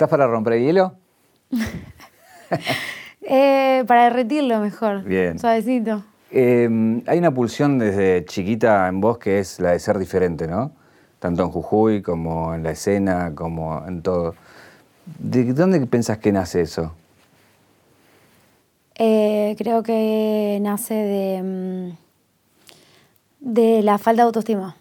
¿Estás para romper el hielo? Eh, para derretirlo mejor. Bien. Suavecito. Eh, hay una pulsión desde chiquita en vos que es la de ser diferente, ¿no? Tanto en Jujuy como en la escena, como en todo. ¿De dónde pensás que nace eso? Eh, creo que nace de, mm, de la falta de autoestima,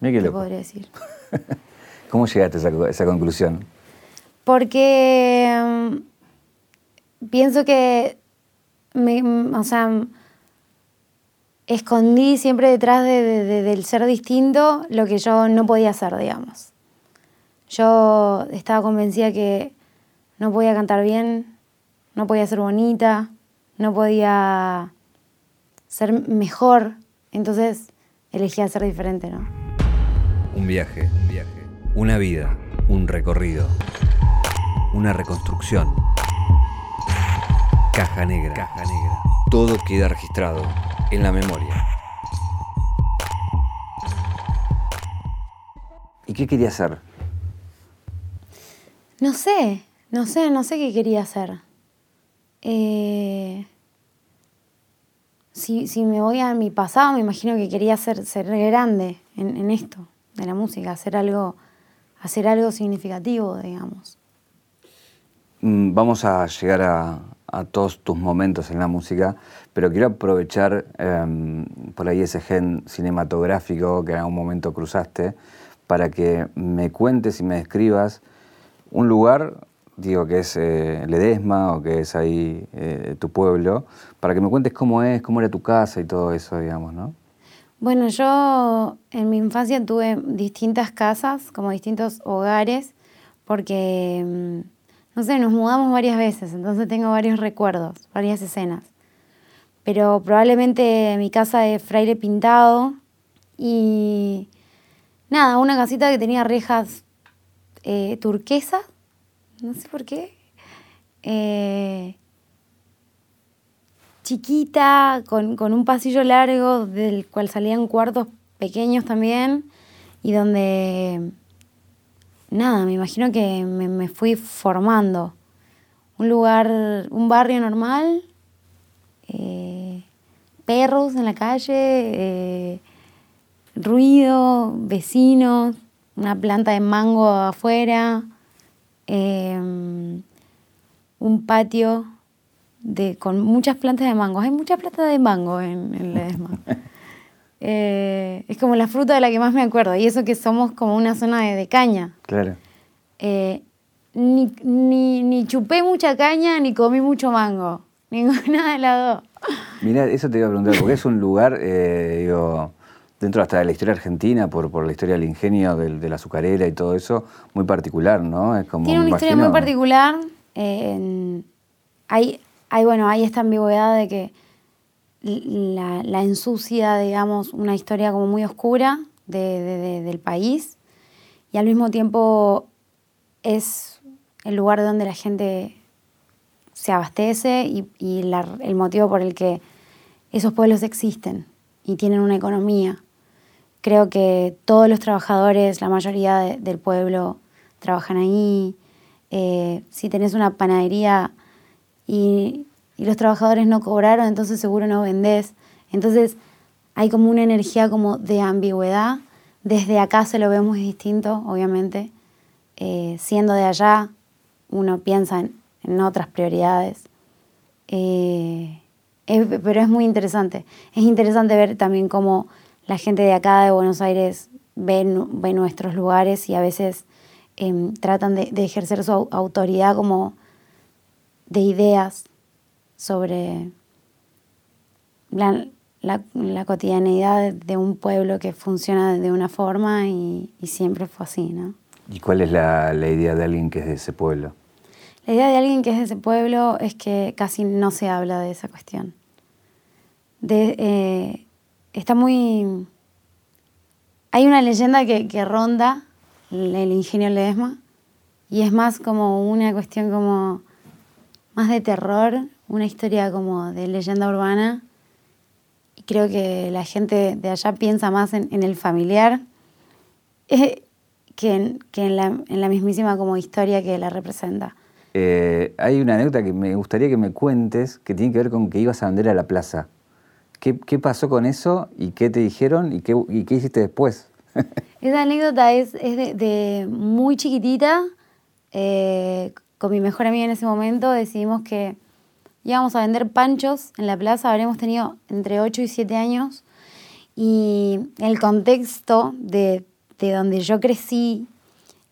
Mira qué loco. podría decir. ¿Cómo llegaste a esa, a esa conclusión? Porque mm, pienso que, me, mm, o sea, mm, escondí siempre detrás de- de- de- del ser distinto lo que yo no podía hacer, digamos. Yo estaba convencida que no podía cantar bien, no podía ser bonita, no podía ser mejor, entonces elegí ser diferente, ¿no? Un viaje, un viaje. Una vida, un recorrido. Una reconstrucción. Caja negra. Caja negra. Todo queda registrado en la memoria. ¿Y qué quería hacer? No sé, no sé, no sé qué quería hacer. Eh, si, si me voy a mi pasado, me imagino que quería ser, ser grande en, en esto, de la música, hacer algo, hacer algo significativo, digamos. Mm, Vamos a llegar a, todos tus momentos en la música, pero quiero aprovechar em, por ahí ese gen cinematográfico que en algún momento cruzaste para que me cuentes y me describas un lugar, digo que es eh, Ledesma o que es ahí eh, tu pueblo, para que me cuentes cómo es, cómo era tu casa y todo eso, digamos, ¿no? Bueno, yo en mi infancia tuve distintas casas, como distintos hogares, porque, mm, no sé, nos mudamos varias veces, entonces tengo varios recuerdos, varias escenas. Pero probablemente mi casa de fraile pintado y nada, una casita que tenía rejas eh, turquesas, no sé por qué. Eh, chiquita, con, con un pasillo largo del cual salían cuartos pequeños también y donde, nada, me imagino que me, me fui formando. Un lugar, un barrio normal, eh, perros en la calle, eh, ruido, vecinos, una planta de mango afuera, eh, un patio de, con muchas plantas de mango. Hay muchas plantas de mango en, en Ledesma. Eh, es como la fruta de la que más me acuerdo. Y eso que somos como una zona de, de caña. Claro. Eh, ni, ni, ni chupé mucha caña ni comí mucho mango. Ninguna de las dos. Mira, eso te iba a preguntar, porque es un lugar, eh, digo, dentro hasta de la historia argentina, por, por la historia del ingenio, del- de la azucarera y todo eso, muy particular, ¿no? Es como, Tiene una historia muy particular. hay, hay, bueno, hay esta ambigüedad de que la, ensucia, digamos, una historia como muy oscura de- de- de- del país y al mismo tiempo es el lugar donde la gente se abastece y, el motivo por el que esos pueblos existen y tienen una economía. Creo que todos los trabajadores, la mayoría de- del pueblo, trabajan ahí. Eh, si tenés una panadería y, y los trabajadores no cobraron, entonces seguro no vendés. Entonces hay como una energía como de ambigüedad. Desde acá se lo ve muy distinto, obviamente. Eh, siendo de allá, uno piensa en, otras prioridades. Eh, pero es muy interesante. Es interesante ver también cómo la gente de acá, de Buenos Aires, ve, ve nuestros lugares y a veces em, tratan de, de ejercer su au- autoridad como de ideas sobre la, la- la cotidianeidad de, de un pueblo que funciona de una forma y, y siempre fue así, ¿no? ¿Y cuál es la, la idea de alguien que es de ese pueblo? La idea de alguien que es de ese pueblo es que casi no se habla de esa cuestión. De, eh, está muy... Hay una leyenda que, que ronda el, el ingenio Ledesma y es más como una cuestión como más de terror, una historia como de leyenda urbana y creo que la gente de allá piensa más en, en el familiar eh, que, en, que en, la, en la mismísima como historia que la representa. Eh, hay una anécdota que me gustaría que me cuentes que tiene que ver con que ibas a vender a la plaza. ¿Qué, qué pasó con eso y qué te dijeron y qué, y qué hiciste después? Esa anécdota es, es de, de muy chiquitita. eh, con mi mejor amiga en ese momento decidimos que íbamos a vender panchos en la plaza. Habremos tenido entre 8 y 7 años. Y el contexto de, de donde yo crecí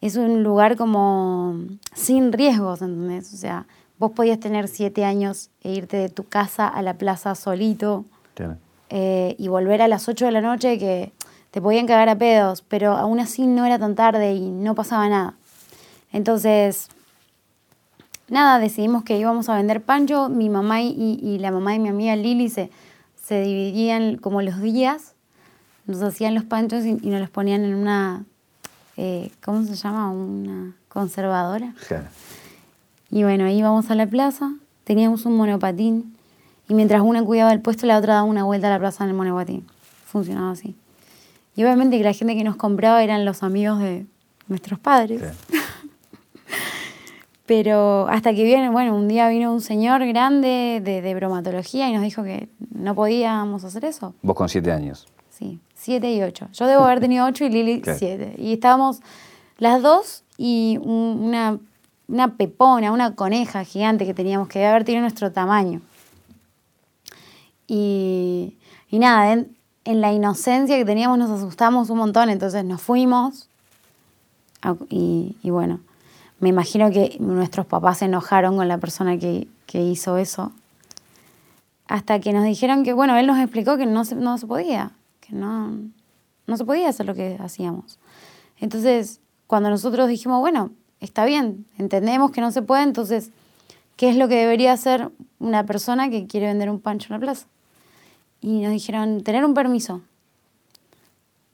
es un lugar como sin riesgos, ¿entendés? O sea, vos podías tener 7 años e irte de tu casa a la plaza solito eh, y volver a las 8 de la noche que te podían cagar a pedos, pero aún así no era tan tarde y no pasaba nada. Entonces, nada, decidimos que íbamos a vender pancho. Mi mamá y, y la mamá de mi amiga Lili se, se dividían como los días, nos hacían los panchos y, y nos los ponían en una, eh, ¿cómo se llama? Una conservadora. Claro. Y bueno, íbamos a la plaza, teníamos un monopatín y mientras una cuidaba el puesto, la otra daba una vuelta a la plaza en el monopatín. Funcionaba así. Y obviamente que la gente que nos compraba eran los amigos de nuestros padres. Sí. Pero hasta que viene, bueno, un día vino un señor grande de, de bromatología y nos dijo que no podíamos hacer eso. Vos con siete años. Sí, siete y ocho. Yo debo haber tenido ocho y Lili Claro. siete. Y estábamos las dos y un- una, una pepona, una coneja gigante que teníamos que haber tenido nuestro tamaño. Y, y nada, en, en la inocencia que teníamos nos asustamos un montón, entonces nos fuimos. Y, y bueno, me imagino que nuestros papás se enojaron con la persona que, que hizo eso. Hasta que nos dijeron que, bueno, él nos explicó que no se, no se podía, que no, no se podía hacer lo que hacíamos. Entonces, cuando nosotros dijimos, bueno, está bien, entendemos que no se puede, entonces, ¿qué es lo que debería hacer una persona que quiere vender un pancho en la plaza? Y nos dijeron, tener un permiso.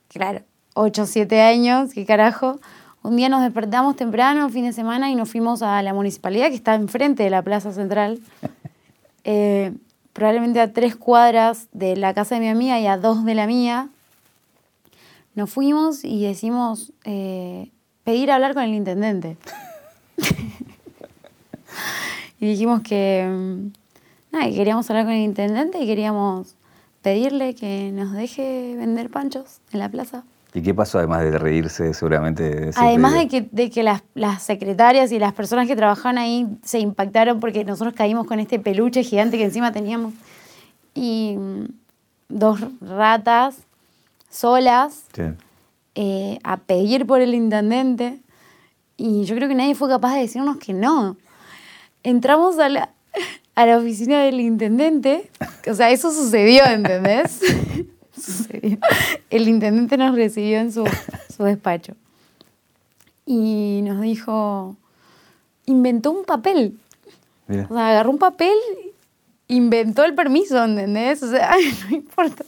Claro, 8 o 7 años, qué carajo. Un día nos despertamos temprano, fin de semana, y nos fuimos a la municipalidad que está enfrente de la Plaza Central. Eh, probablemente a tres cuadras de la casa de mi amiga y a dos de la mía. Nos fuimos y decimos eh, pedir hablar con el intendente. y dijimos que, mm, nada, que queríamos hablar con el intendente y queríamos pedirle que nos deje vender panchos en la plaza. ¿Y qué pasó además de reírse seguramente? de Además de que, de que las, las secretarias y las personas que trabajaban ahí se impactaron porque nosotros caímos con este peluche gigante que encima teníamos. Y mm, dos ratas solas Sí. eh, a pedir por el intendente. Y yo creo que nadie fue capaz de decirnos que no. Entramos a la, a la oficina del intendente. O sea, eso sucedió, ¿entendés? sucedió. El intendente nos recibió en su, su despacho. Y nos dijo, inventó un papel. Mira. O sea, agarró un papel, inventó el permiso, ¿entendés? O sea, no importa,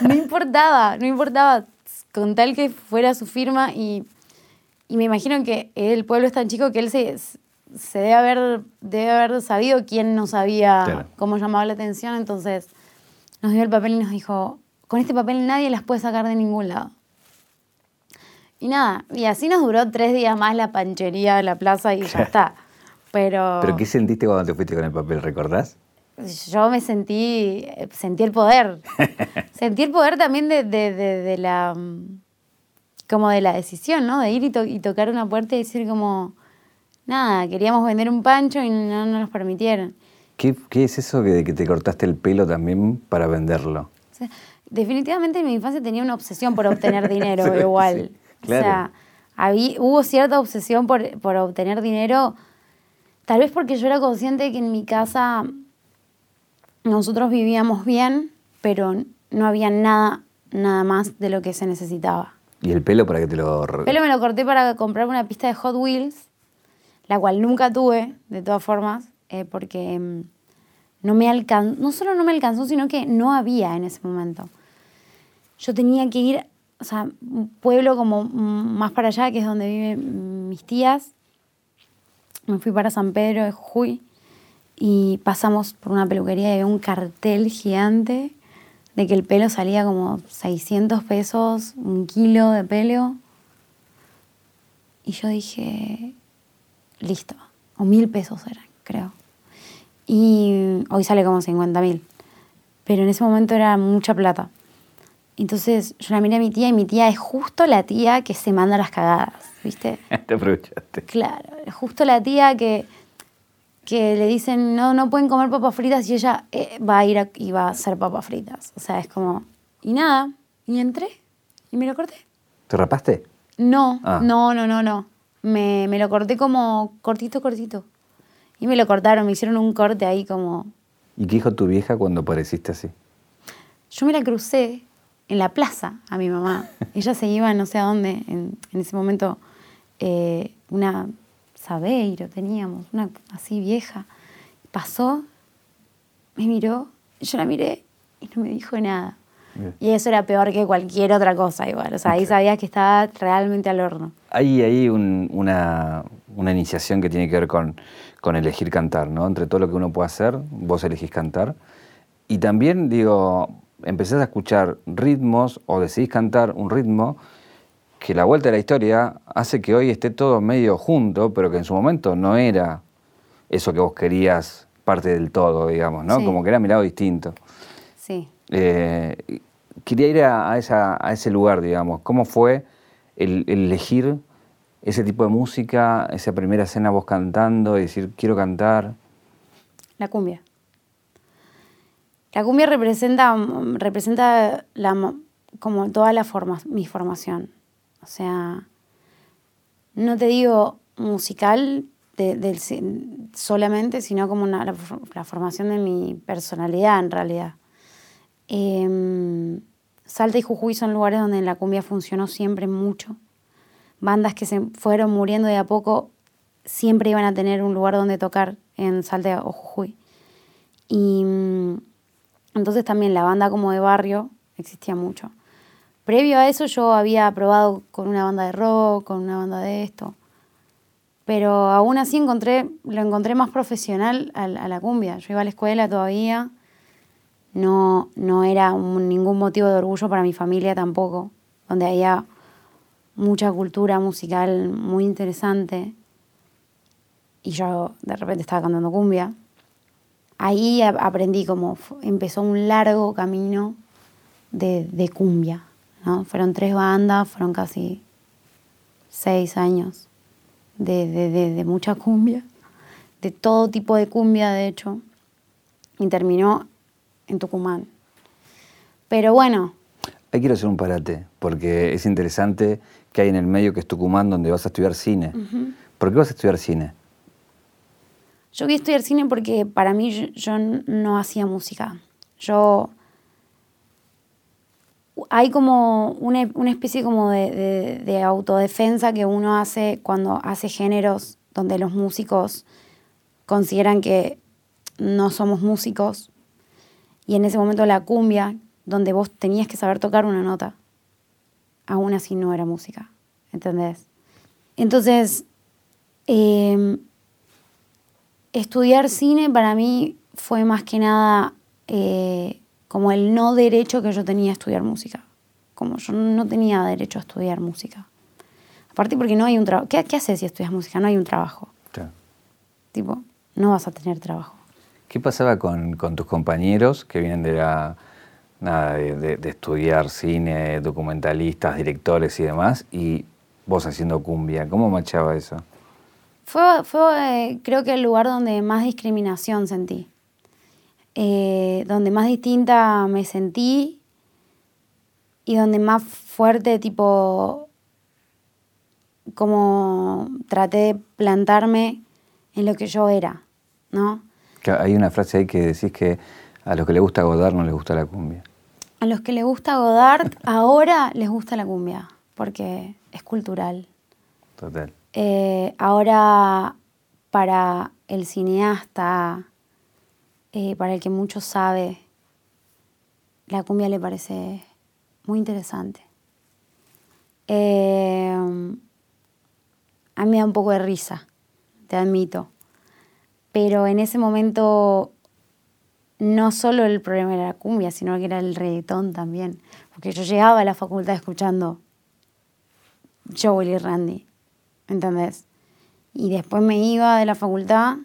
no importaba, no importaba, con tal que fuera su firma y, y me imagino que el pueblo es tan chico que él se, se debe, haber, debe haber sabido quién no sabía Claro. cómo llamaba la atención, entonces nos dio el papel y nos dijo, con este papel nadie las puede sacar de ningún lado. Y nada, y así nos duró tres días más la panchería de la plaza y ya está. Pero, ¿Pero qué sentiste cuando te fuiste con el papel, recordás? yo me sentí, sentí el poder. sentí el poder también de, de- de- de la, como de la decisión, ¿no? De ir y, to- y tocar una puerta y decir como, nada, queríamos vender un pancho y no nos permitieron. ¿Qué, qué es eso de que te cortaste el pelo también para venderlo? O sea, definitivamente en mi infancia tenía una obsesión por obtener dinero Sí, igual. sí, O claro. sea, habí- hubo cierta obsesión por, por obtener dinero, tal vez porque yo era consciente de que en mi casa nosotros vivíamos bien, pero no había nada, nada más de lo que se necesitaba. ¿Y el pelo para que te lo... El pelo me lo corté para comprarme una pista de Hot Wheels, la cual nunca tuve, de todas formas, eh, porque mm, no me alcanzó, no solo no me alcanzó, sino que no había en ese momento. Yo tenía que ir, o sea, un pueblo como más para allá, que es donde viven mis tías. Me fui para San Pedro de Jujuy y pasamos por una peluquería y había un cartel gigante de que el pelo salía como 600 pesos, un kilo de pelo. Y yo dije, listo, o mil pesos eran, creo. Y hoy sale como 50 mil. Pero en ese momento era mucha plata. Entonces yo la miré a mi tía y mi tía es justo la tía que se manda las cagadas, ¿viste? Te aprovechaste. Claro, es justo la tía que, que le dicen no, no pueden comer papas fritas y ella eh, va a ir a, y va a hacer papas fritas. O sea, es como... Y nada, y entré y me lo corté. ¿Te rapaste? No, Ah. no, no, no, no. Me, me lo corté como cortito, cortito. Y me lo cortaron, me hicieron un corte ahí como... ¿Y qué dijo tu vieja cuando apareciste así? Yo me la crucé en la plaza a mi mamá. Ella se iba no sé a dónde, en, en ese momento eh, una Sabeiro teníamos, una así vieja. Pasó, me miró, yo la miré y no me dijo nada. Bien. Y eso era peor que cualquier otra cosa igual. O sea, ahí sabía que estaba realmente al horno. Hay ahí un- una, una iniciación que tiene que ver con, con elegir cantar, ¿no? Entre todo lo que uno puede hacer, vos elegís cantar. Y también, digo, empezás a escuchar ritmos o decidís cantar un ritmo que la vuelta de la historia hace que hoy esté todo medio junto, pero que en su momento no era eso que vos querías parte del todo, digamos, ¿no? Sí. Como que era mirado distinto. Sí. Eh, quería ir a, a esa- a ese lugar, digamos. ¿Cómo fue el, el elegir ese tipo de música, esa primera escena vos cantando y decir, quiero cantar? La cumbia. La cumbia representa, representa la, mo- como toda forma, mi formación. O sea, no te digo musical de- solamente, sino como una- la, la formación de mi personalidad en realidad. Em, Salta y Jujuy son lugares donde la cumbia funcionó siempre mucho. Bandas que se fueron muriendo de a poco siempre iban a tener un lugar donde tocar en Salta o Jujuy. Y mm, entonces también la banda como de barrio existía mucho. Previo a eso yo había probado con una banda de rock, con una banda de esto. Pero aún así encontré, lo encontré más profesional a, la- cumbia. Yo iba a la escuela todavía. No, no era ningún motivo de orgullo para mi familia tampoco, donde había mucha cultura musical muy interesante. Y yo de repente estaba cantando cumbia. Ahí aprendí cómo fu- empezó un largo camino de, de cumbia. ¿no? Fueron tres bandas, fueron casi seis años de- de- de mucha cumbia, de todo tipo de cumbia, de hecho, y terminó en Tucumán. Pero bueno, Ahí quiero hacer un parate, porque es interesante que hay en el medio que es Tucumán, donde vas a estudiar cine. ¿Por qué vas a estudiar cine? yo quería estudiar cine porque para mí yo, yo no hacía música. Yo hay como una, una especie como de, de- de autodefensa que uno hace cuando hace géneros donde los músicos consideran que no somos músicos. Y en ese momento la cumbia, donde vos tenías que saber tocar una nota, aún así no era música, ¿entendés? Entonces, em, estudiar cine para mí fue más que nada eh, como el no derecho que yo tenía a estudiar música. Como yo no tenía derecho a estudiar música. Aparte porque no hay un trabajo. ¿Qué, ¿Qué haces si estudias música? No hay un trabajo. Claro. Tipo, no vas a tener trabajo. ¿Qué pasaba con, con tus compañeros que vienen de la nada, de, de- de estudiar cine, documentalistas, directores y demás, y vos haciendo cumbia? ¿Cómo machaba eso? Fue, fue eh, creo que el lugar donde más discriminación sentí. Eh, donde más distinta me sentí y donde más fuerte, tipo, como traté de plantarme en lo que yo era, ¿no? Hay una frase ahí que decís que a los que les gusta Godard no les gusta la cumbia. A los que les gusta Godard, ahora les gusta la cumbia, porque es cultural. Total. Eh, ahora, para el cineasta, eh, para el que mucho sabe, la cumbia le parece muy interesante. Eh, a mí me da un poco de risa, te admito. Pero en ese momento no solo el problema era la cumbia, sino que era el reggaetón también. Porque yo llegaba a la facultad escuchando Joel y Randy. ¿entendés? Y después me iba de la facultad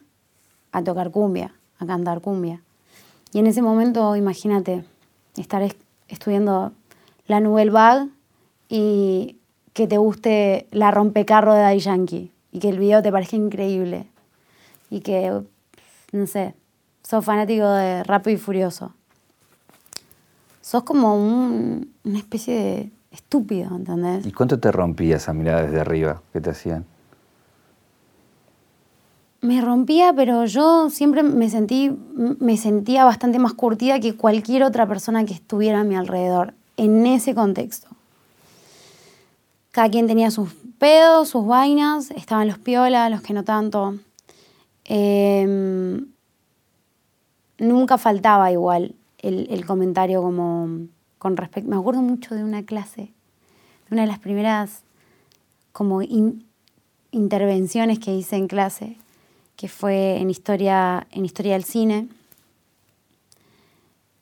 a tocar cumbia, a cantar cumbia. Y en ese momento, imagínate, estar estudiando la Nouvelle Vague y que te guste la rompecarro de Daddy Yankee y que el video te parezca increíble y que, no sé, sos fanático de Rápido y Furioso. Sos como una especie de estúpido, ¿entendés? ¿Y cuánto te rompía esa mirada desde arriba que te hacían? Me rompía, pero yo siempre me, sentí, me sentía bastante más curtida que cualquier otra persona que estuviera a mi alrededor en ese contexto. Cada quien tenía sus pedos, sus vainas, estaban los piolas, los que no tanto. Em, nunca faltaba igual el, comentario como con respecto. Me acuerdo mucho de una clase, de una de las primeras como intervenciones que hice en clase, que fue en historia, en historia del cine.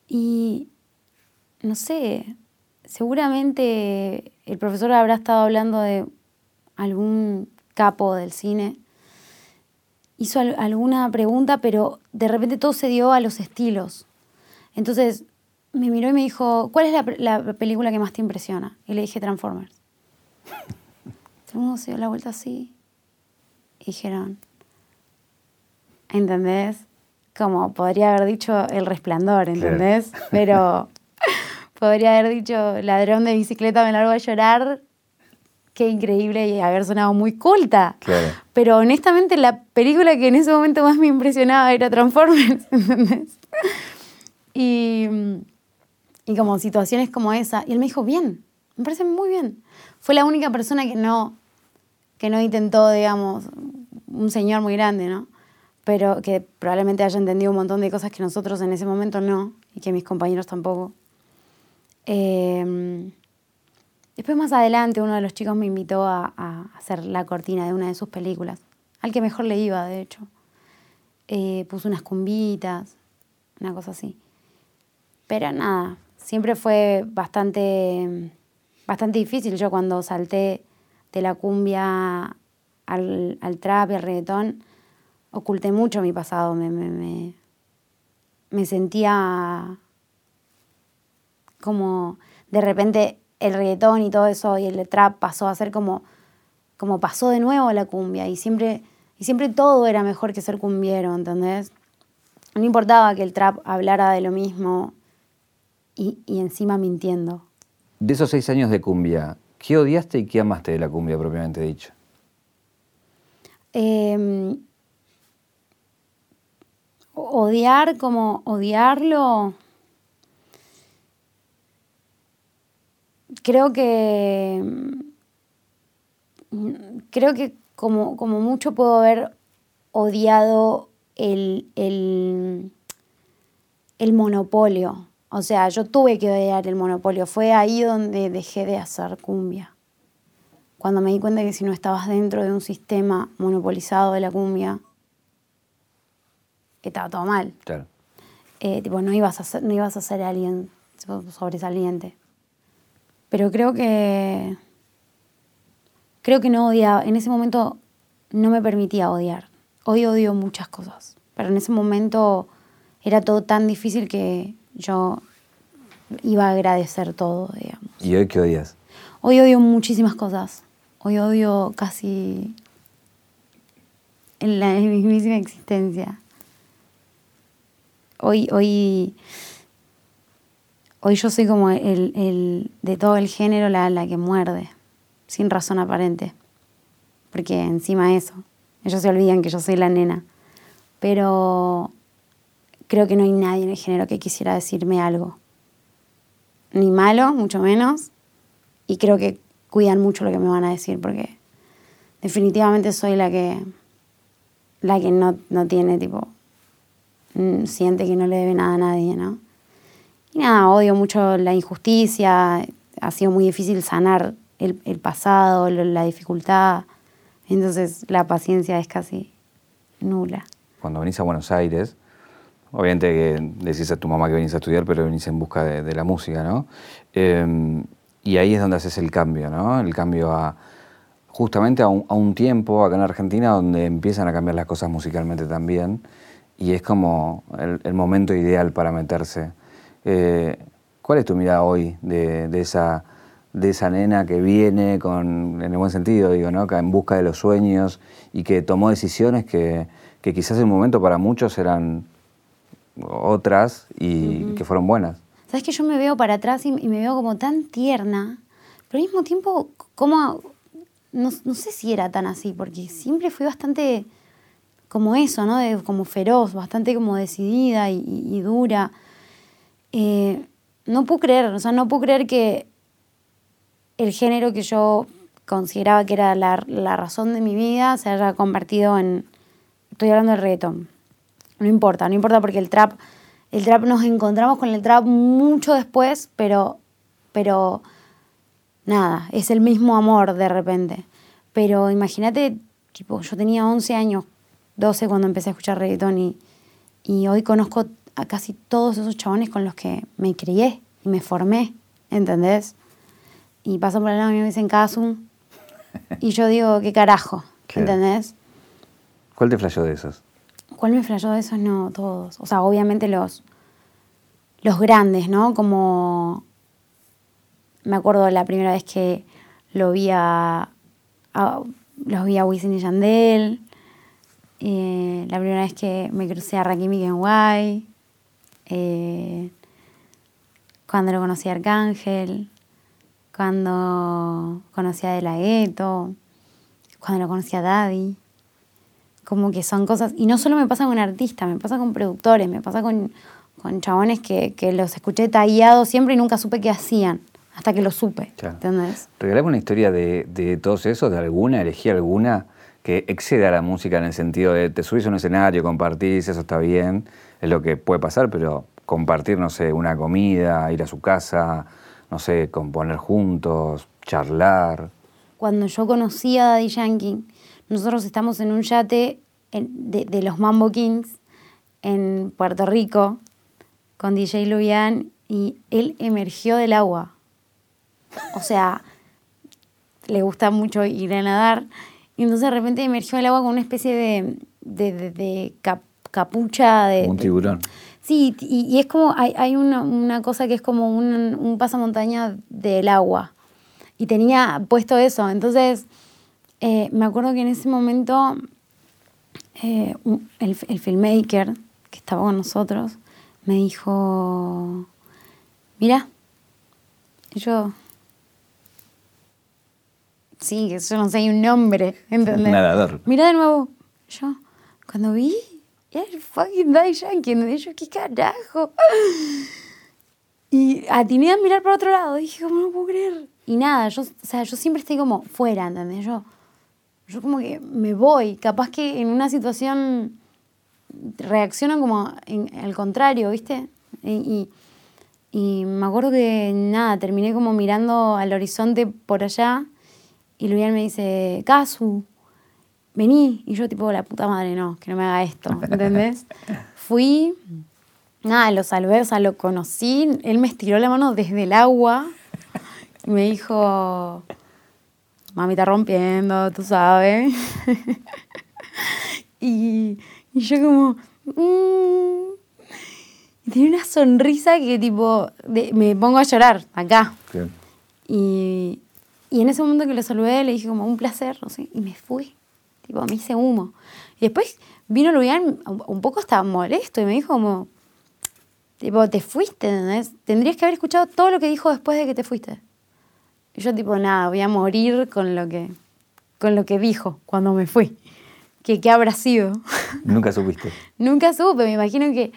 Y no sé, seguramente el profesor habrá estado hablando de algún capo del cine. Hizo alguna pregunta, pero de repente todo se dio a los estilos. Entonces me miró y me dijo, ¿cuál es la, película que más te impresiona? Y le dije Transformers. Todo el mundo se dio la vuelta así. Y dijeron, ¿entendés? Como podría haber dicho El Resplandor, ¿entendés? Pero podría haber dicho Ladrón de bicicleta, me largo a llorar. Qué increíble y haber sonado muy culta. Pero honestamente la película que en ese momento más me impresionaba era Transformers, ¿entendés? Y, y como situaciones como esa. Y él me dijo, bien, me parece muy bien. Fue la única persona que no, que no intentó, digamos, un señor muy grande, ¿no? Pero que probablemente haya entendido un montón de cosas que nosotros en ese momento no, y que mis compañeros tampoco. Em, después más adelante uno de los chicos me invitó a, hacer la cortina de una de sus películas, al que mejor le iba, de hecho. Eh, puso unas cumbitas, una cosa así. Pero nada, siempre fue bastante, bastante difícil. Yo cuando salté de la cumbia al, trap y al reggaetón, oculté mucho mi pasado. Me, me, me, sentía como de repente el reggaetón y todo eso y el trap pasó a ser como, como pasó de nuevo la cumbia y siempre, y siempre todo era mejor que ser cumbiero, ¿entendés? No importaba que el trap hablara de lo mismo y, encima mintiendo. De esos seis años de cumbia, ¿qué odiaste y qué amaste de la cumbia propiamente dicho? Em, odiar como odiarlo. Creo que. Creo que como, como mucho puedo haber odiado el, el, el monopolio o sea, yo tuve que odiar el monopolio. Fue ahí donde dejé de hacer cumbia. Cuando me di cuenta que si no estabas dentro de un sistema monopolizado de la cumbia, estaba todo mal. Claro. Eh, tipo, no ibas, a ser, no ibas a ser alguien sobresaliente. Pero creo que. Creo que no odiaba. En ese momento no me permitía odiar. Hoy odio muchas cosas. Pero en ese momento era todo tan difícil que yo iba a agradecer todo, digamos. ¿Y hoy qué odias? Hoy odio muchísimas cosas. Hoy odio casi en la mismísima existencia. Hoy, hoy, hoy yo soy como el, de todo el género la, la que muerde, sin razón aparente. Porque encima eso, ellos se olvidan que yo soy la nena. Pero creo que no hay nadie en el género que quisiera decirme algo. Ni malo, mucho menos. Y creo que cuidan mucho lo que me van a decir porque definitivamente soy la que la que no, tiene tipo mm, siente que no le debe nada a nadie, ¿no? Y nada, odio mucho la injusticia, ha sido muy difícil sanar el, pasado, la dificultad, entonces la paciencia es casi nula. Cuando venís a Buenos Aires, Obviamente que decís a tu mamá que venís a estudiar, pero venís en busca de, la música, ¿no? Em, y ahí es donde haces el cambio, ¿no? El cambio a justamente a un, tiempo acá en Argentina donde empiezan a cambiar las cosas musicalmente también y es como el, momento ideal para meterse. Eh, ¿Cuál es tu mirada hoy de, esa, de esa nena que viene con, en el buen sentido, digo, ¿no? en busca de los sueños y que tomó decisiones que, quizás en un momento para muchos eran otras y que fueron buenas? Sabes que yo me veo para atrás y, me veo como tan tierna, pero al mismo tiempo, como. No, sé si era tan así, porque siempre fui bastante como eso, ¿no? De, como feroz, bastante como decidida y, dura. Eh, no puedo creer, o sea, no puedo creer que el género que yo consideraba que era la, la razón de mi vida se haya convertido en. Estoy hablando del reggaetón. No importa, no importa porque el trap el trap nos encontramos con el trap mucho después, pero, pero nada, es el mismo amor de repente. Pero imagínate, tipo, yo tenía 11 años, 12 cuando empecé a escuchar reggaetón y, y hoy conozco a casi todos esos chabones con los que me crié y me formé, ¿entendés? Y pasan por el lado y me dicen Kasum y yo digo, ¿qué carajo? ¿Entendés? ¿Cuál te flasheó de esos? ¿Cuál me flayó de esos? No, todos. O sea, obviamente los, los grandes, ¿no? Como me acuerdo la primera vez que lo vi a, los vi a Wisin y Yandel, eh, la primera vez que me crucé a Rakim y Kenway, eh, cuando lo conocí a Arcángel, cuando conocí a De La Ghetto, cuando lo conocí a Daddy como que son cosas, y no solo me pasa con artistas, me pasa con productores, me pasa con, con chabones que, que, los escuché tallados siempre y nunca supe qué hacían, hasta que lo supe. ¿Entendés? Regalame una historia de, de todos esos, de alguna, elegí alguna que excede a la música en el sentido de te subís a un escenario, compartís, eso está bien, es lo que puede pasar, pero compartir, no sé, una comida, ir a su casa, no sé, componer juntos, charlar. Cuando yo conocí a Daddy Yankee, nosotros estamos en un yate de, los Mambo Kings en Puerto Rico con DJ Luian y él emergió del agua. O sea, le gusta mucho ir a nadar. Y entonces de repente emergió del agua con una especie de, de, capucha de... un tiburón. sí, y, es como, hay, una, cosa que es como un, un pasamontaña del agua. Y tenía puesto eso. Entonces eh, me acuerdo que en ese momento eh, el, filmmaker que estaba con nosotros me dijo, mira, y yo, sí, yo no sé, hay un nombre, ¿entendés? Nadador. Mira de nuevo, yo, cuando vi, el fucking Daddy Yankee, ¿entendés? Yo, ¿qué carajo? Y atiné a mirar para otro lado, dije, ¿cómo no puedo creer? Y nada, yo, o sea, yo siempre estoy como fuera, ¿entendés? Yo yo como que me voy, capaz que en una situación reaccionan como al contrario, ¿viste? Y, me acuerdo que nada, terminé como mirando al horizonte por allá y Luian me dice, Casu, vení. Y yo tipo, la puta madre, no, que no me haga esto, ¿entendés? Fui, nada, lo salvé, o sea, lo conocí, él me estiró la mano desde el agua y me dijo, mami está rompiendo, tú sabes. y, yo como... Mm". y tiene una sonrisa que tipo, me pongo a llorar acá. Y, en ese momento que lo saludé le dije como un placer, no sé, y me fui. Tipo, me hice humo. Y después vino Luian un poco hasta molesto y me dijo como, tipo, te fuiste, ¿entendés? Tendrías que haber escuchado todo lo que dijo después de que te fuiste. Y yo tipo, nada, voy a morir con lo que, con lo que dijo cuando me fui. ¿Qué, qué habrá sido? Nunca supiste. Nunca supe, me imagino que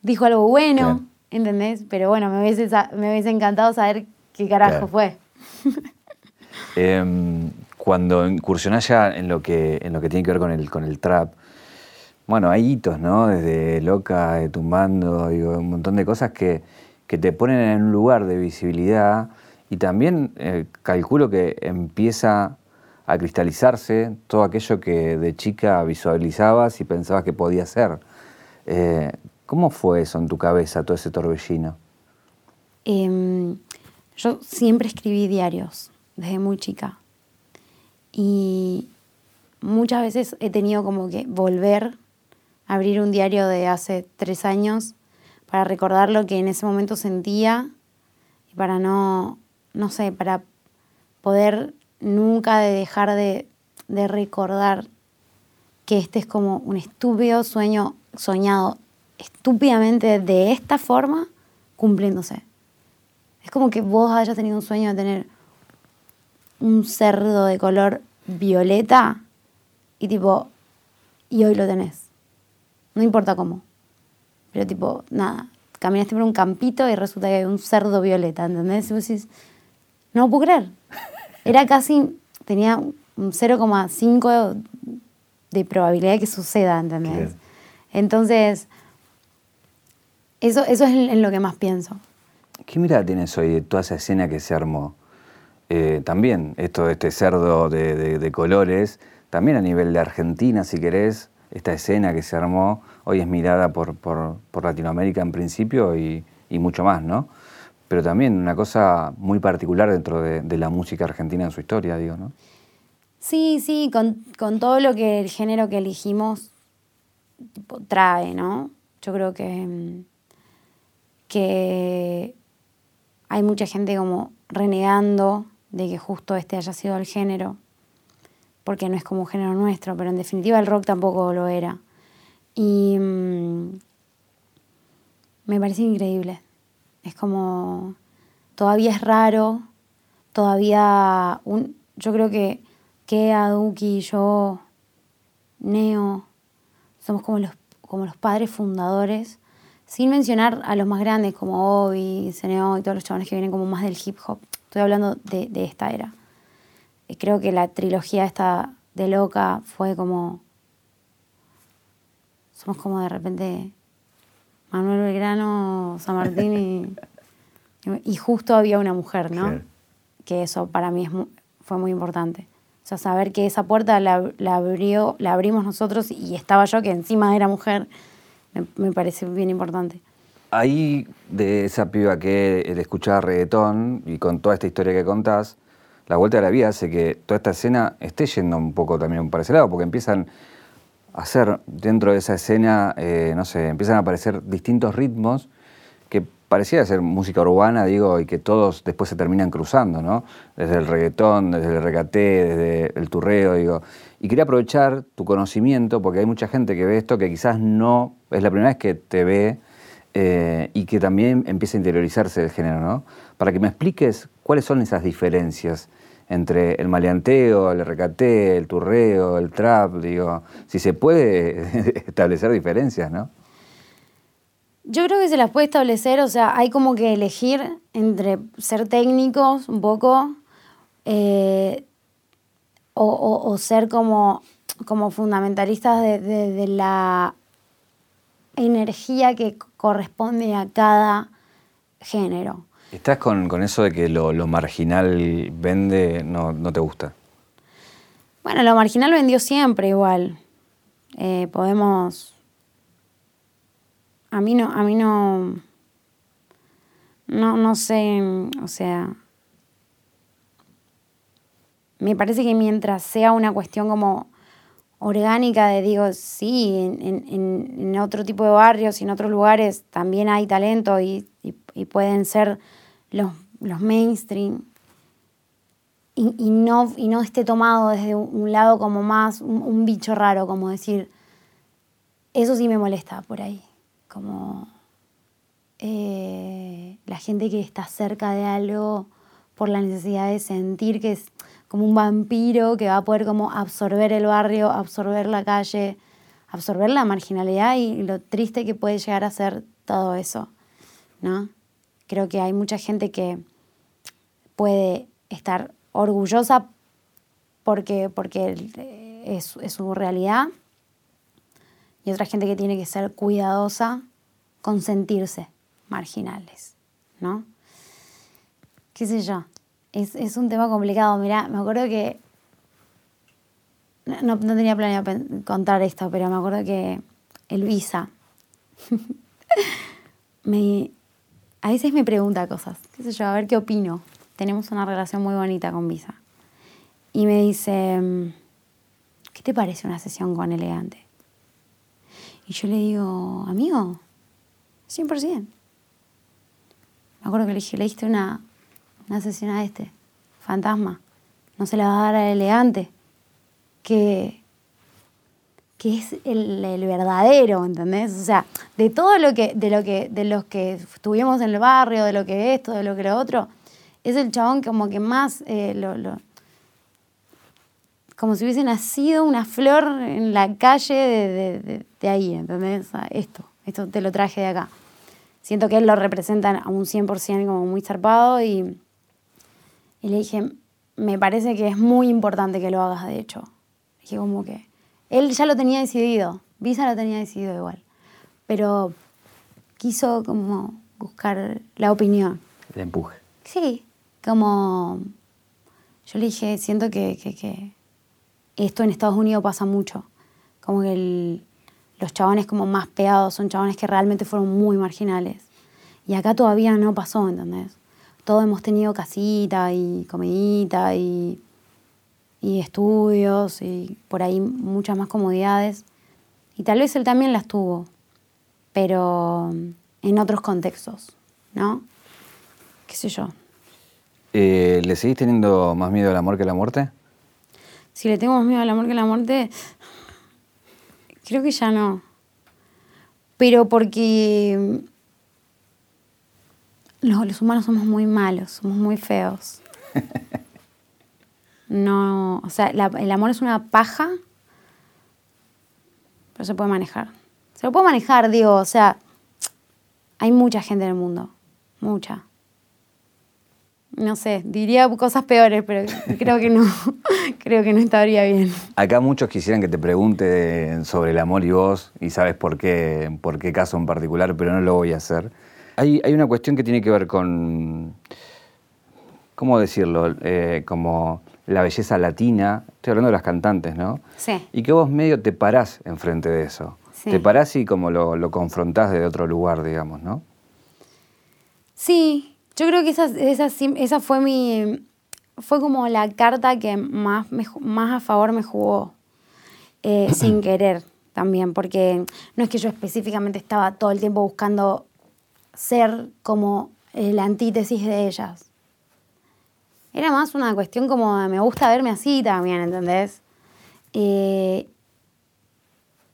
dijo algo bueno, ¿entendés? Pero bueno, me hubiese, me hubiese encantado saber qué carajo fue. Em, cuando incursionás ya en lo que, en lo que tiene que ver con el, con el trap, bueno, hay hitos, ¿no? Desde loca, de tumbando, digo, un montón de cosas que, que te ponen en un lugar de visibilidad y también eh, calculo que empieza a cristalizarse todo aquello que de chica visualizabas y pensabas que podía ser. Eh, ¿Cómo fue eso en tu cabeza, todo ese torbellino? Em, yo siempre escribí diarios, desde muy chica. Y muchas veces he tenido como que volver a abrir un diario de hace tres años para recordar lo que en ese momento sentía y para no, no sé, para poder nunca dejar de, de recordar que este es como un estúpido sueño soñado estúpidamente de esta forma cumpliéndose. Es como que vos hayas tenido un sueño de tener un cerdo de color violeta y tipo, y hoy lo tenés. No importa cómo. Pero tipo, nada, caminaste por un campito y resulta que hay un cerdo violeta, ¿entendés? Y vos decís, no lo puedo creer. Era casi, tenía un 0,5 de probabilidad de que suceda, ¿entendés? Entonces, eso, eso es en lo que más pienso. ¿Qué mirada tienes hoy de toda esa escena que se armó? Eh, también, esto de este cerdo de, colores, también a nivel de Argentina, si querés, esta escena que se armó, hoy es mirada por, Latinoamérica en principio y, mucho más, ¿no? Pero también una cosa muy particular dentro de, la música argentina en su historia, digo, ¿no? Sí, sí, con, con todo lo que el género que elegimos trae, ¿no? Yo creo que, mm, que hay mucha gente como renegando de que justo este haya sido el género, porque no es como un género nuestro, pero en definitiva el rock tampoco lo era. Y mm, me parece increíble. Es como, todavía es raro, todavía, un, yo creo que, que Aduki, yo, Neo, somos como los, como los padres fundadores sin mencionar a los más grandes como Obi, Seneo y todos los chavales que vienen como más del hip hop. Estoy hablando de, esta era. Y creo que la trilogía esta de Loca fue como... Somos como de repente Manuel Belgrano, San Martín y... y justo había una mujer, ¿no? Que eso para mí es fue muy importante. O sea, saber que esa puerta la, la, abrió, la abrimos nosotros y estaba yo, que encima era mujer, me, parece bien importante. Ahí, de esa piba que de escuchar reggaetón y con toda esta historia que contás, la vuelta de la vida hace que toda esta escena esté yendo un poco también para ese lado, porque empiezan a hacer dentro de esa escena, eh, no sé, empiezan a aparecer distintos ritmos que parecía ser música urbana, digo, y que todos después se terminan cruzando, ¿no? Desde el reggaetón, desde el recaté, desde el turreo, digo. Y quería aprovechar tu conocimiento, porque hay mucha gente que ve esto que quizás no es la primera vez que te ve eh, y que también empieza a interiorizarse del género, ¿no? Para que me expliques cuáles son esas diferencias entre el maleanteo, el recate, el turreo, el trap, digo, si se puede establecer diferencias, ¿no? Yo creo que se las puede establecer, o sea, hay como que elegir entre ser técnicos un poco eh, o, ser como, como fundamentalistas de, la energía que corresponde a cada género. ¿Estás con, eso de que lo, marginal vende, no, no, te gusta? Bueno, lo marginal vendió siempre igual. Eh, podemos a mí no, a mí no, no, no sé, o sea, me parece que mientras sea una cuestión como orgánica de, digo, sí, en, otro tipo de barrios y en otros lugares también hay talento y, pueden ser los, los mainstream. Y, no, y no esté tomado desde un, lado como más un bicho raro, como decir, eso sí me molesta por ahí como eh, la gente que está cerca de algo por la necesidad de sentir que como un vampiro que va a poder como absorber el barrio, absorber la calle, absorber la marginalidad y lo triste que puede llegar a ser todo eso, ¿no? Creo que hay mucha gente que puede estar orgullosa porque, porque es, es su realidad y otra gente que tiene que ser cuidadosa con sentirse marginales, ¿no? ¿Qué sé yo? Es, un tema complicado. Mirá, me acuerdo que. No, tenía planeado contar esto, pero me acuerdo que Elvisa me, a veces me pregunta cosas, qué sé yo, a ver qué opino. Tenemos una relación muy bonita con Visa. y me dice, mm, ¿qué te parece una sesión con elegante? Y yo le digo, amigo, 100%. Me acuerdo que le dije, le diste una, una sesión a este, fantasma. No se la va a dar al elegante. Que, que es el, verdadero, ¿entendés? O sea, de todo lo que, de lo que, de los que estuvimos en el barrio, de lo que esto, de lo que lo otro, es el chabón como que más eh, lo, como si hubiese nacido una flor en la calle de, de, ahí, ¿entendés? Esto, esto te lo traje de acá. Siento que él lo representa a un 100% como muy zarpado y, y le dije, me parece que es muy importante que lo hagas, de hecho. Dije como que él ya lo tenía decidido, Visa lo tenía decidido igual, pero quiso como buscar la opinión. El empuje. Sí, como yo le dije, siento que, que, que esto en Estados Unidos pasa mucho. Como que los chabones como más pegados son chabones que realmente fueron muy marginales. Y acá todavía no pasó, ¿entendés? Todos hemos tenido casita y comidita y, y estudios y por ahí muchas más comodidades. Y tal vez él también las tuvo, pero en otros contextos, ¿no? ¿Qué sé yo? Eh, ¿Le seguís teniendo más miedo al amor que a la muerte? si le tengo más miedo al amor que a la muerte, creo que ya no. Pero porque los, humanos somos muy malos, somos muy feos. No, o sea, el amor es una paja, pero se puede manejar. Se lo puede manejar, digo, o sea, hay mucha gente en el mundo, mucha no sé, diría cosas peores, pero creo que no, creo que no estaría bien. Acá muchos quisieran que te pregunte sobre el amor y vos, y sabes por qué, por qué caso en particular, pero no lo voy a hacer. Hay, hay una cuestión que tiene que ver con, ¿cómo decirlo? Eh, como la belleza latina, estoy hablando de las cantantes, ¿no? Sí. Y que vos medio te parás enfrente de eso. Sí. Te parás y como lo, lo confrontás de otro lugar, digamos, ¿no? Sí, yo creo que esa, esa, esa fue mi. fue como la carta que más, más a favor me jugó. Eh, sin querer también, porque no es que yo específicamente estaba todo el tiempo buscando ser como la antítesis de ellas. Era más una cuestión como de me gusta verme así también, ¿entendés? Eh,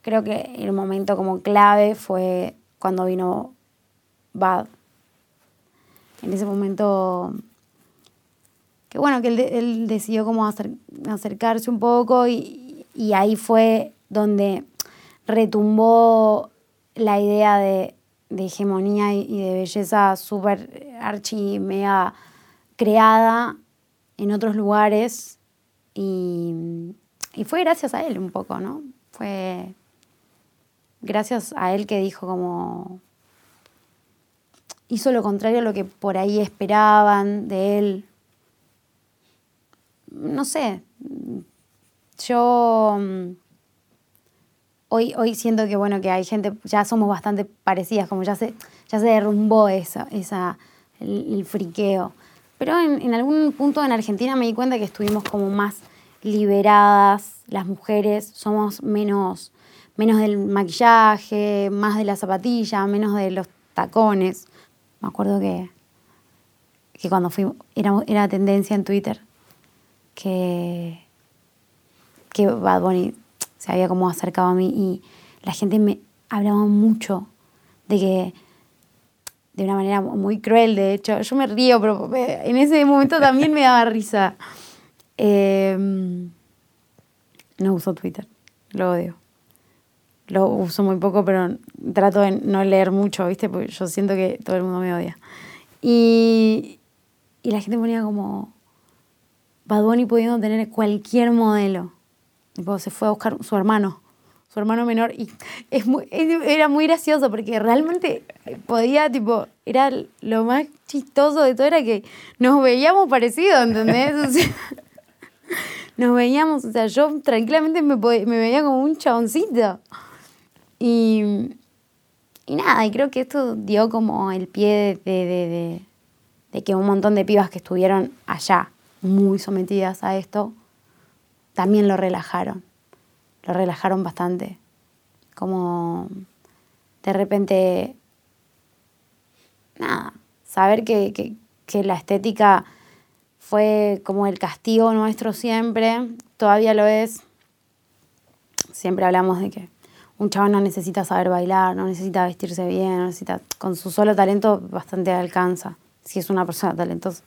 creo que el momento como clave fue cuando vino Bad en ese momento, que bueno, que él, decidió como acercarse un poco y, ahí fue donde retumbó la idea de, hegemonía y, de belleza súper archi mega creada en otros lugares y, y, fue gracias a él un poco, ¿no? Fue gracias a él que dijo como hizo lo contrario a lo que por ahí esperaban de él. No sé, yo mm, hoy, hoy siento que bueno, que hay gente, ya somos bastante parecidas, como ya se, ya se derrumbó esa, esa, el, friqueo. Pero en, en, algún punto en Argentina me di cuenta que estuvimos como más liberadas, las mujeres, somos menos, menos del maquillaje, más de la zapatilla, menos de los tacones. Me acuerdo que, que cuando fui, era, era tendencia en Twitter que, que Bad Bunny se había como acercado a mí y la gente me hablaba mucho de que de una manera muy cruel, de hecho, yo me río, pero en ese momento también me daba risa. Em, no uso Twitter, lo odio lo uso muy poco, pero trato de no leer mucho, ¿viste? Porque yo siento que todo el mundo me odia. Y, y la gente ponía como Bad Bunny pudiendo tener cualquier modelo. Tipo, se fue a buscar su hermano, su hermano menor. Y es muy, era muy gracioso porque realmente podía, tipo, era lo más chistoso de todo, era que nos veíamos parecidos, ¿entendés? O sea, nos veíamos, o sea, yo tranquilamente me, me veía como un chaboncito. Y, y nada, y creo que esto dio como el pie de, de, que un montón de pibas que estuvieron allá, muy sometidas a esto, también lo relajaron. Lo relajaron bastante. Como de repente, nada, saber que, que, la estética fue como el castigo nuestro siempre, todavía lo es. Siempre hablamos de que un chaval no necesita saber bailar, no necesita vestirse bien, no necesita, con su solo talento bastante alcanza, si es una persona talentosa,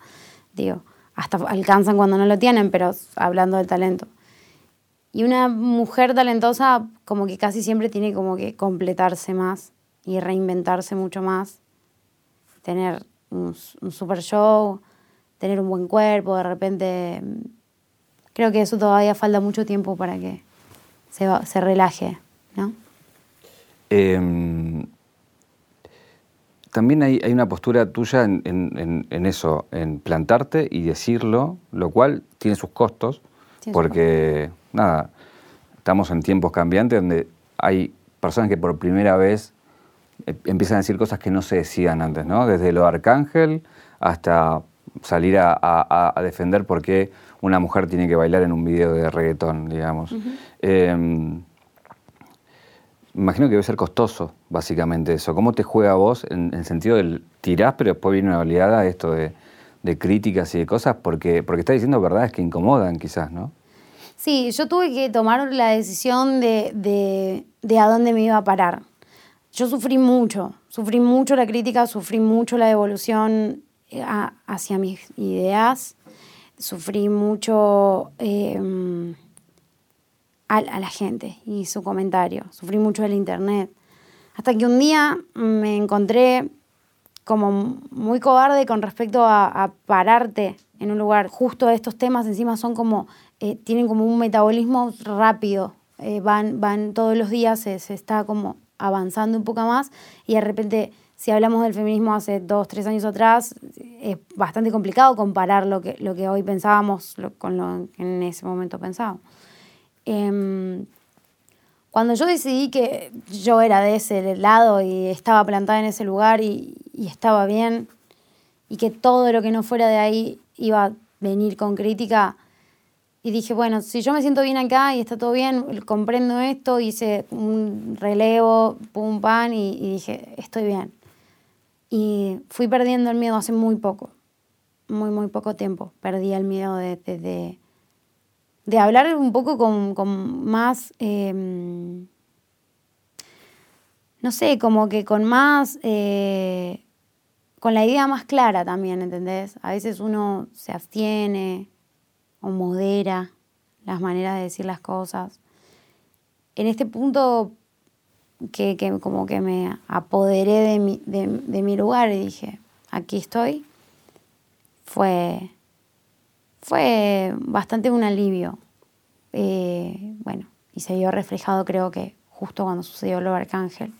digo, hasta alcanzan cuando no lo tienen, pero hablando del talento. Y una mujer talentosa como que casi siempre tiene como que completarse más y reinventarse mucho más, tener un, un super show, tener un buen cuerpo, de repente creo que eso todavía falta mucho tiempo para que se, se relaje, ¿no? Em, también hay, hay, una postura tuya en, en, en, eso, en plantarte y decirlo, lo cual tiene sus costos, porque, nada, estamos en tiempos cambiantes donde hay personas que por primera vez eh, empiezan a decir cosas que no se decían antes, ¿no? Desde lo de Arcángel hasta salir a, a, a defender por qué una mujer tiene que bailar en un video de reggaetón, digamos. Uh -huh. eh, imagino que debe ser costoso, básicamente eso. ¿Cómo te juega a vos en, el sentido del tirás, pero después viene una oleada esto de, de, críticas y de cosas? Porque, porque está diciendo verdades que incomodan, quizás, ¿no? Sí, yo tuve que tomar la decisión de, de, de a dónde me iba a parar. Yo sufrí mucho, sufrí mucho la crítica, sufrí mucho la devolución eh, a, hacia mis ideas, sufrí mucho eh, a, a, la gente y su comentario, sufrí mucho del internet. Hasta que un día me encontré como muy cobarde con respecto a, a pararte en un lugar. Justo estos temas encima son como, eh, tienen como un metabolismo rápido, eh, van, van todos los días, se, se está como avanzando un poco más y de repente si hablamos del feminismo hace dos, tres años atrás, es bastante complicado comparar lo que, lo que hoy pensábamos lo, con lo que en ese momento pensábamos. Eh, cuando yo decidí que yo era de ese lado y estaba plantada en ese lugar y, y, estaba bien, y que todo lo que no fuera de ahí iba a venir con crítica, y dije, bueno, si yo me siento bien acá y está todo bien, comprendo esto, hice un relevo, pum, pan, y, dije, estoy bien. Y fui perdiendo el miedo hace muy poco, muy, muy poco tiempo. Perdí el miedo de, de, de, hablar un poco con, con más, eh, no sé, como que con más, eh, con la idea más clara también, ¿entendés? A veces uno se abstiene o modera las maneras de decir las cosas. En este punto que, que como que me apoderé de mi, de, de mi lugar y dije, aquí estoy, fue, fue bastante un alivio. Eh, bueno, y se vio reflejado creo que justo cuando sucedió lo Arcángel.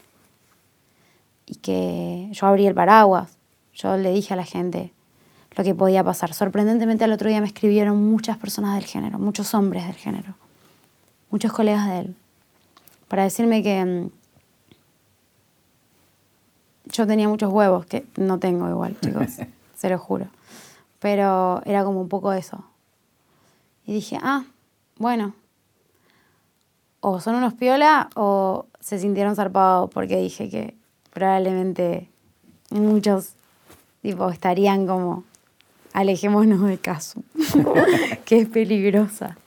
Y que yo abrí el paraguas, yo le dije a la gente, lo que podía pasar. Sorprendentemente al otro día me escribieron muchas personas del género, muchos hombres del género, muchos colegas de él, para decirme que mm, yo tenía muchos huevos, que no tengo igual, chicos, se lo juro. Pero era como un poco eso. Y dije, ah, bueno, o son unos piola o se sintieron zarpados porque dije que probablemente muchos tipo estarían como alejémonos de caso, que es peligrosa.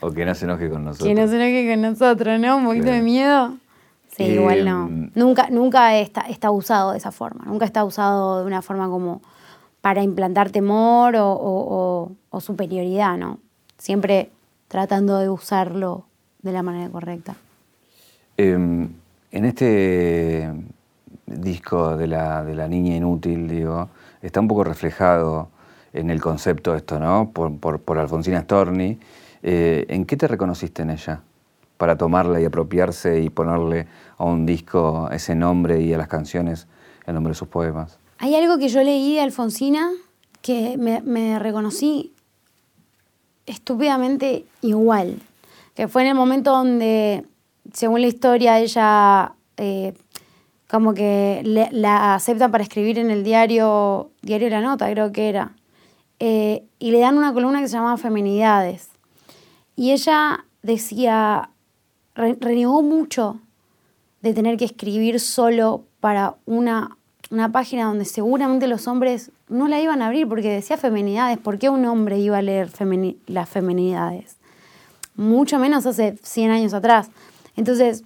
O que no se enoje con nosotros. Que no se enoje con nosotros, ¿no? Un poquito de miedo. Sí, eh, igual no. Nunca, nunca está, está usado de esa forma. Nunca está usado de una forma como para implantar temor o, o, o, o superioridad, ¿no? Siempre tratando de usarlo de la manera correcta. Eh, en este disco de la, de la niña inútil, digo, está un poco reflejado en el concepto esto, ¿no? Por, por, por Alfonsina Storni. Eh, ¿En qué te reconociste en ella? Para tomarla y apropiarse y ponerle a un disco ese nombre y a las canciones el nombre de sus poemas. Hay algo que yo leí de Alfonsina que me, me reconocí estúpidamente igual. Que fue en el momento donde, según la historia, ella eh, como que la acepta para escribir en el diario, diario La Nota, creo que era. Eh, y le dan una columna que se llamaba Feminidades. Y ella decía, renegó mucho de tener que escribir solo para una, una página donde seguramente los hombres no la iban a abrir porque decía feminidades. ¿Por qué un hombre iba a leer las feminidades? Mucho menos hace 100 años atrás. Entonces,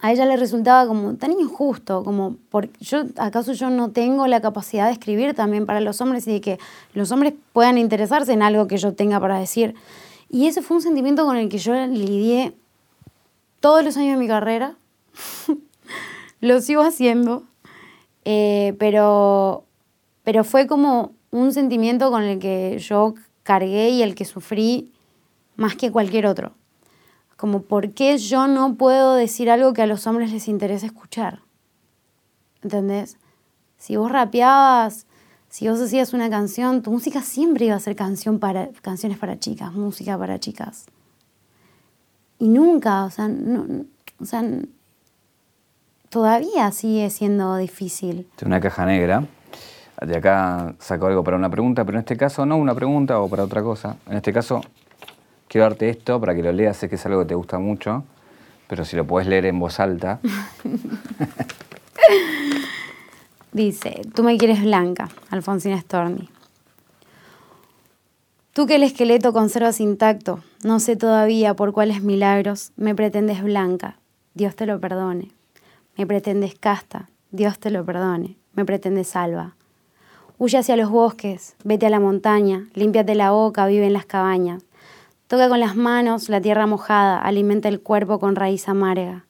a ella le resultaba como tan injusto, como, por, yo, ¿acaso yo no tengo la capacidad de escribir también para los hombres y de que los hombres puedan interesarse en algo que yo tenga para decir? Y ese fue un sentimiento con el que yo lidié todos los años de mi carrera. Lo sigo haciendo. Eh, pero, pero fue como un sentimiento con el que yo cargué y el que sufrí más que cualquier otro. Como, ¿por qué yo no puedo decir algo que a los hombres les interesa escuchar? ¿Entendés? Si vos rapeabas, si vos hacías una canción, tu música siempre iba a ser canción para, canciones para chicas, música para chicas. Y nunca, o sea, no, o sea, todavía sigue siendo difícil. Una caja negra. De acá saco algo para una pregunta, pero en este caso no una pregunta o para otra cosa. En este caso quiero darte esto para que lo leas, sé que es algo que te gusta mucho, pero si lo puedes leer en voz alta. Dice, tú me quieres blanca, Alfonsina Storni. Tú que el esqueleto conservas intacto, no sé todavía por cuáles milagros, me pretendes blanca, Dios te lo perdone. Me pretendes casta, Dios te lo perdone. Me pretendes salva. Huye hacia los bosques, vete a la montaña, límpiate la boca, vive en las cabañas. Toca con las manos la tierra mojada, alimenta el cuerpo con raíz amarga.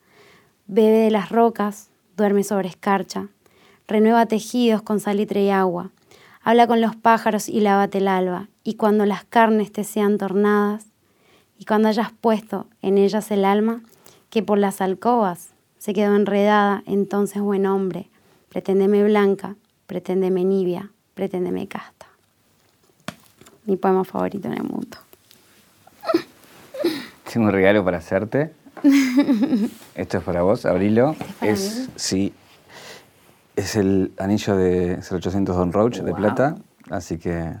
Bebe de las rocas, duerme sobre escarcha. Renueva tejidos con salitre y agua. Habla con los pájaros y lávate el alba. Y cuando las carnes te sean tornadas, y cuando hayas puesto en ellas el alma, que por las alcobas se quedó enredada, entonces buen hombre, preténdeme blanca, preténdeme nibia, preténdeme casta. Mi poema favorito en el mundo. Tengo un regalo para hacerte. Esto es para vos, abrilo. Es, sí, es el anillo de 0800 Don Roach de plata, así que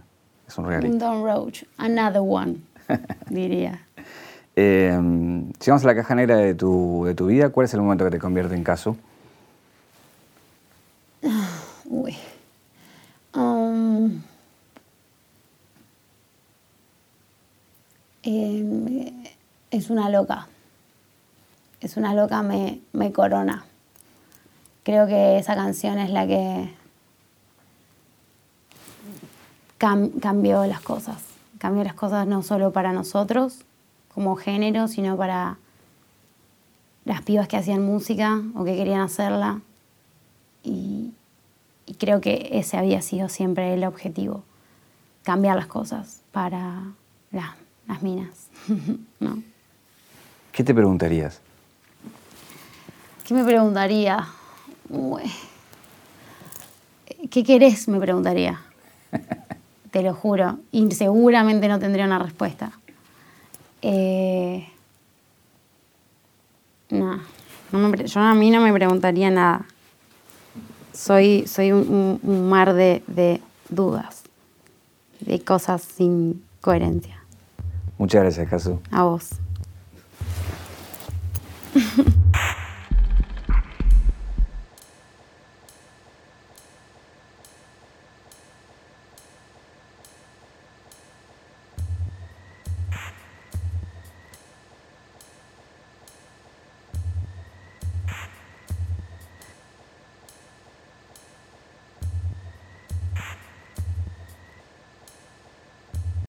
es un regalito. Don Roach, another one, diría. Eh, si vamos a la caja negra de tu, de tu vida, ¿cuál es el momento que te convierte en caso? Uy. Um, Em, es una loca. Es una loca, me, me corona. Creo que esa canción es la que cambió las cosas. Cambió las cosas no solo para nosotros como género, sino para las pibas que hacían música o que querían hacerla. Y, creo que ese había sido siempre el objetivo, cambiar las cosas para las las minas, ¿no? ¿Qué te preguntarías? ¿Qué me preguntaría? ¿Qué querés? Me preguntaría. Te lo juro. Y seguramente no tendría una respuesta. Eh, no, yo a mí no me preguntaría nada. Soy, soy un, mar de, de dudas, de cosas sin coherencia. Muchas gracias, Casu. A vos. Mm-hmm.